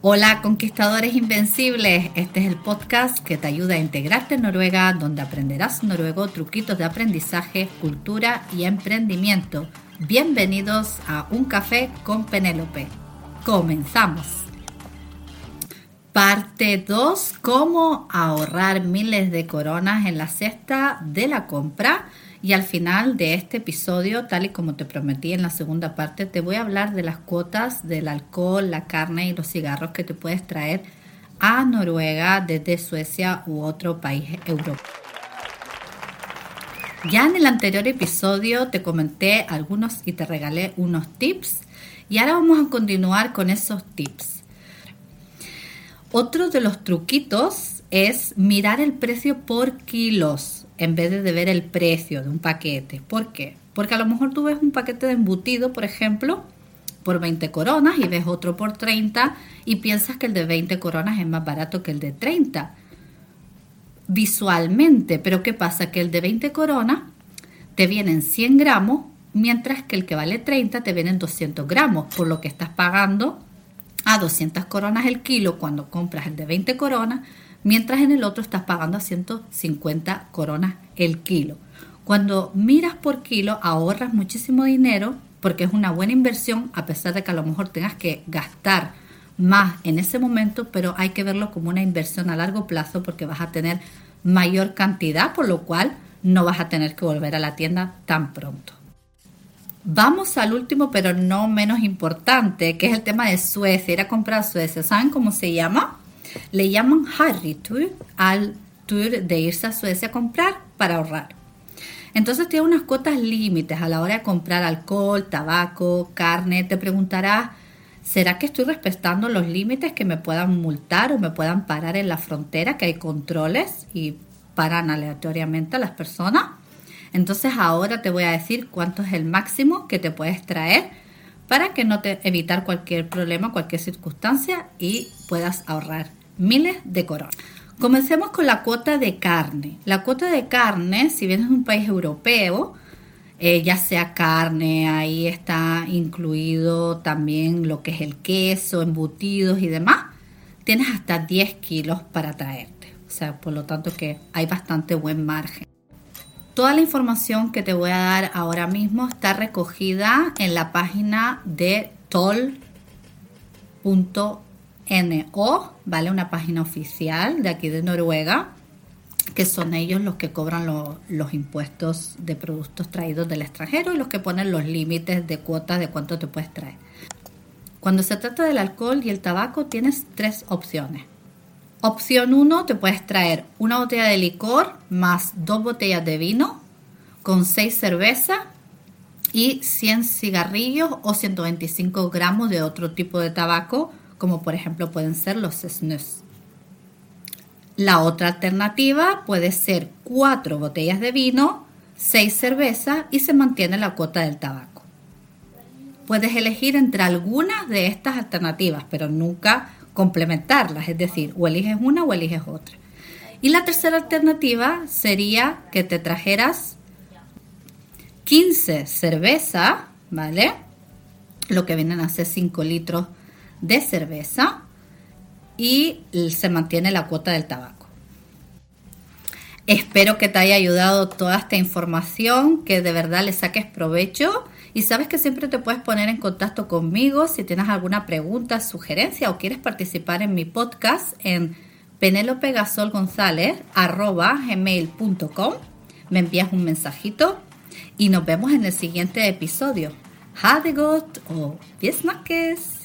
Hola conquistadores invencibles, este es el podcast que te ayuda a integrarte en Noruega, donde aprenderás noruego, truquitos de aprendizaje, cultura y emprendimiento. Bienvenidos a Un Café con Penélope. Comenzamos. Parte 2, cómo ahorrar miles de coronas en la cesta de la compra. Y al final de este episodio, tal y como te prometí en la segunda parte, te voy a hablar de las cuotas del alcohol, la carne y los cigarros que te puedes traer a Noruega desde Suecia u otro país europeo. Ya en el anterior episodio te comenté algunos y te regalé unos tips y ahora vamos a continuar con esos tips. Otro de los truquitos es mirar el precio por kilos en vez de ver el precio de un paquete. ¿Por qué? Porque a lo mejor tú ves un paquete de embutido, por ejemplo, por 20 coronas y ves otro por 30 y piensas que el de 20 coronas es más barato que el de 30 visualmente. Pero ¿qué pasa? Que el de 20 coronas te vienen 100 gramos, mientras que el que vale 30 te vienen 200 gramos, por lo que estás pagando a 200 coronas el kilo cuando compras el de 20 coronas mientras en el otro estás pagando a 150 coronas el kilo. Cuando miras por kilo ahorras muchísimo dinero porque es una buena inversión a pesar de que a lo mejor tengas que gastar más en ese momento, pero hay que verlo como una inversión a largo plazo porque vas a tener mayor cantidad, por lo cual no vas a tener que volver a la tienda tan pronto. Vamos al último, pero no menos importante, que es el tema de Suecia, ir a comprar Suecia. ¿Saben cómo se llama? Le llaman Harry Tour al tour de irse a Suecia a comprar para ahorrar. Entonces tiene unas cuotas límites a la hora de comprar alcohol, tabaco, carne. Te preguntarás, ¿será que estoy respetando los límites que me puedan multar o me puedan parar en la frontera, que hay controles y paran aleatoriamente a las personas? Entonces ahora te voy a decir cuánto es el máximo que te puedes traer para que no te evitar cualquier problema, cualquier circunstancia y puedas ahorrar miles de coronas. Comencemos con la cuota de carne. La cuota de carne, si vienes de un país europeo, eh, ya sea carne, ahí está incluido también lo que es el queso, embutidos y demás, tienes hasta 10 kilos para traerte. O sea, por lo tanto que hay bastante buen margen. Toda la información que te voy a dar ahora mismo está recogida en la página de toll.com NO, ¿vale? Una página oficial de aquí de Noruega, que son ellos los que cobran los impuestos de productos traídos del extranjero y los que ponen los límites de cuotas de cuánto te puedes traer. Cuando se trata del alcohol y el tabaco tienes tres opciones. Opción 1, te puedes traer una botella de licor más dos botellas de vino con seis cervezas y 100 cigarrillos o 125 gramos de otro tipo de tabaco como por ejemplo pueden ser los snus. La otra alternativa puede ser cuatro botellas de vino, seis cervezas y se mantiene la cuota del tabaco. Puedes elegir entre algunas de estas alternativas, pero nunca complementarlas, es decir, o eliges una o eliges otra. Y la tercera alternativa sería que te trajeras 15 cervezas, ¿vale? Lo que vienen a ser 5 litros de cerveza y se mantiene la cuota del tabaco. Espero que te haya ayudado toda esta información, que de verdad le saques provecho y sabes que siempre te puedes poner en contacto conmigo si tienes alguna pregunta, sugerencia o quieres participar en mi podcast en gmail.com Me envías un mensajito y nos vemos en el siguiente episodio. Ha o Biesnaques.